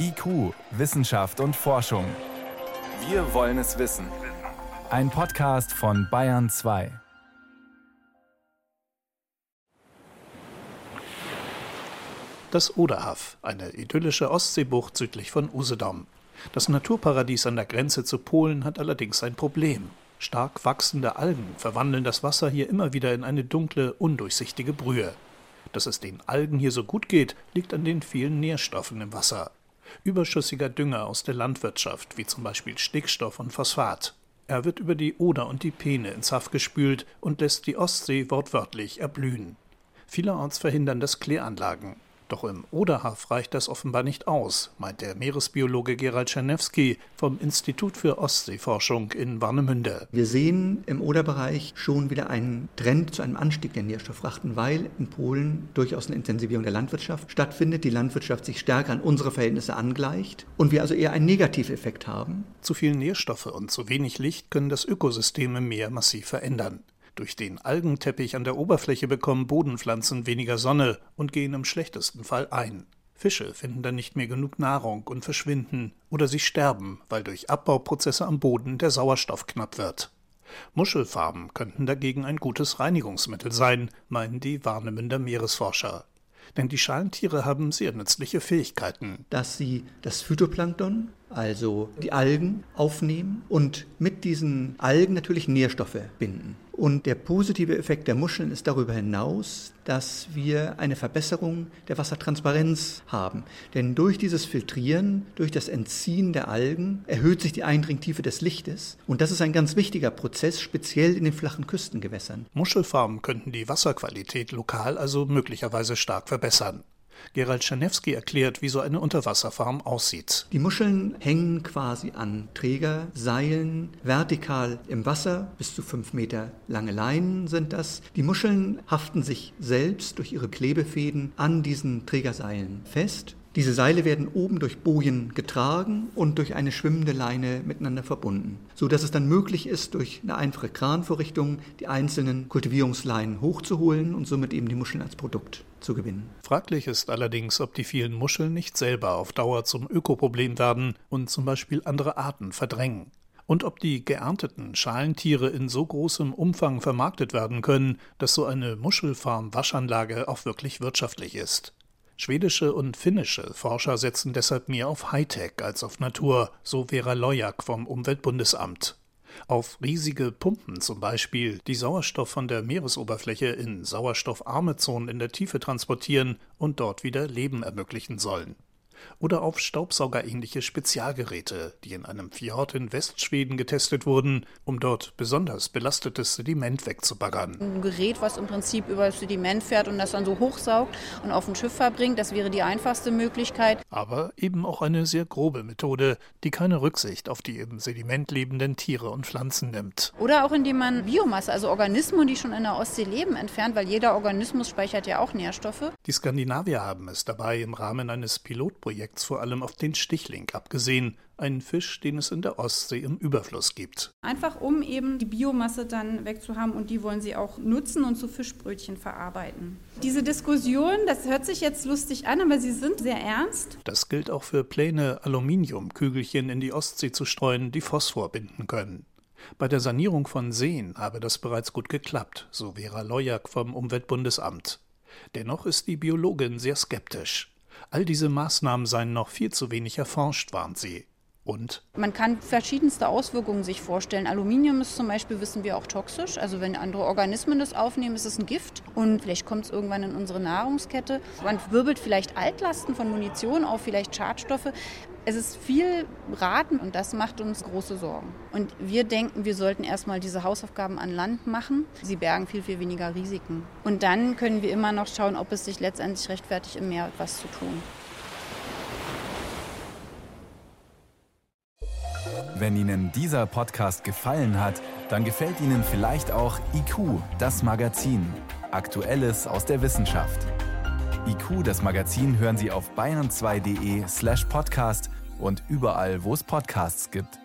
IQ, Wissenschaft und Forschung. Wir wollen es wissen. Ein Podcast von Bayern 2. Das Oderhaff, eine idyllische Ostseebucht südlich von Usedom. Das Naturparadies an der Grenze zu Polen hat allerdings ein Problem. Stark wachsende Algen verwandeln das Wasser hier immer wieder in eine dunkle, undurchsichtige Brühe. Dass es den Algen hier so gut geht, liegt an den vielen Nährstoffen im Wasser. Überschüssiger Dünger aus der Landwirtschaft, wie zum Beispiel Stickstoff und Phosphat. Er wird über die Oder und die Peene ins Haff gespült und lässt die Ostsee wortwörtlich erblühen. Vielerorts verhindern das Kläranlagen. Doch im Oderhaff reicht das offenbar nicht aus, meint der Meeresbiologe Gerald Czernewski vom Institut für Ostseeforschung in Warnemünde. Wir sehen im Oderbereich schon wieder einen Trend zu einem Anstieg der Nährstoffrachten, weil in Polen durchaus eine Intensivierung der Landwirtschaft stattfindet, die Landwirtschaft sich stärker an unsere Verhältnisse angleicht und wir also eher einen Negativeffekt haben. Zu viel Nährstoffe und zu wenig Licht können das Ökosystem im Meer massiv verändern. Durch den Algenteppich an der Oberfläche bekommen Bodenpflanzen weniger Sonne und gehen im schlechtesten Fall ein. Fische finden dann nicht mehr genug Nahrung und verschwinden oder sie sterben, weil durch Abbauprozesse am Boden der Sauerstoff knapp wird. Muschelfarben könnten dagegen ein gutes Reinigungsmittel sein, meinen die Warnemünder Meeresforscher. Denn die Schalentiere haben sehr nützliche Fähigkeiten. Dass sie das Phytoplankton, also die Algen, aufnehmen und mit diesen Algen natürlich Nährstoffe binden. Und der positive Effekt der Muscheln ist darüber hinaus, dass wir eine Verbesserung der Wassertransparenz haben. Denn durch dieses Filtrieren, durch das Entziehen der Algen erhöht sich die Eindringtiefe des Lichtes. Und das ist ein ganz wichtiger Prozess, speziell in den flachen Küstengewässern. Muschelfarmen könnten die Wasserqualität lokal also möglicherweise stark verbessern. Gerald Czernewski erklärt, wie so eine Unterwasserfarm aussieht. Die Muscheln hängen quasi an Trägerseilen vertikal im Wasser, bis zu fünf Meter lange Leinen sind das. Die Muscheln haften sich selbst durch ihre Klebefäden an diesen Trägerseilen fest diese Seile werden oben durch Bojen getragen und durch eine schwimmende Leine miteinander verbunden, so dass es dann möglich ist, durch eine einfache Kranvorrichtung die einzelnen Kultivierungsleinen hochzuholen und somit eben die Muscheln als Produkt zu gewinnen. Fraglich ist allerdings, ob die vielen Muscheln nicht selber auf Dauer zum Ökoproblem werden und zum Beispiel andere Arten verdrängen und ob die geernteten Schalentiere in so großem Umfang vermarktet werden können, dass so eine Muschelfarm-Waschanlage auch wirklich wirtschaftlich ist. Schwedische und finnische Forscher setzen deshalb mehr auf Hightech als auf Natur, so Vera Lojak vom Umweltbundesamt. Auf riesige Pumpen zum Beispiel, die Sauerstoff von der Meeresoberfläche in sauerstoffarme Zonen in der Tiefe transportieren und dort wieder Leben ermöglichen sollen oder auf staubsaugerähnliche Spezialgeräte, die in einem Fjord in Westschweden getestet wurden, um dort besonders belastetes Sediment wegzubaggern. Ein Gerät, was im Prinzip über das Sediment fährt und das dann so hochsaugt und auf ein Schiff verbringt, das wäre die einfachste Möglichkeit. Aber eben auch eine sehr grobe Methode, die keine Rücksicht auf die im Sediment lebenden Tiere und Pflanzen nimmt. Oder auch indem man Biomasse, also Organismen, die schon in der Ostsee leben, entfernt, weil jeder Organismus speichert ja auch Nährstoffe. Die Skandinavier haben es dabei im Rahmen eines Pilotprojekts Projekts vor allem auf den Stichling abgesehen, einen Fisch, den es in der Ostsee im Überfluss gibt. Einfach um eben die Biomasse dann wegzuhaben und die wollen sie auch nutzen und zu Fischbrötchen verarbeiten. Diese Diskussion, das hört sich jetzt lustig an, aber sie sind sehr ernst. Das gilt auch für Pläne, Aluminiumkügelchen in die Ostsee zu streuen, die Phosphor binden können. Bei der Sanierung von Seen habe das bereits gut geklappt, so Vera Lojak vom Umweltbundesamt. Dennoch ist die Biologin sehr skeptisch. All diese Maßnahmen seien noch viel zu wenig erforscht, warnt sie. Und? Man kann verschiedenste Auswirkungen sich vorstellen. Aluminium ist zum Beispiel, wissen wir, auch toxisch. Also wenn andere Organismen das aufnehmen, ist es ein Gift. Und vielleicht kommt es irgendwann in unsere Nahrungskette. Man wirbelt vielleicht Altlasten von Munition auf, vielleicht Schadstoffe. Es ist viel Raten und das macht uns große Sorgen. Und wir denken, wir sollten erstmal diese Hausaufgaben an Land machen. Sie bergen viel, viel weniger Risiken. Und dann können wir immer noch schauen, ob es sich letztendlich rechtfertigt, im Meer etwas zu tun. Wenn Ihnen dieser Podcast gefallen hat, dann gefällt Ihnen vielleicht auch IQ, das Magazin. Aktuelles aus der Wissenschaft. IQ, das Magazin, hören Sie auf bayern2.de slash podcast und überall, wo es Podcasts gibt.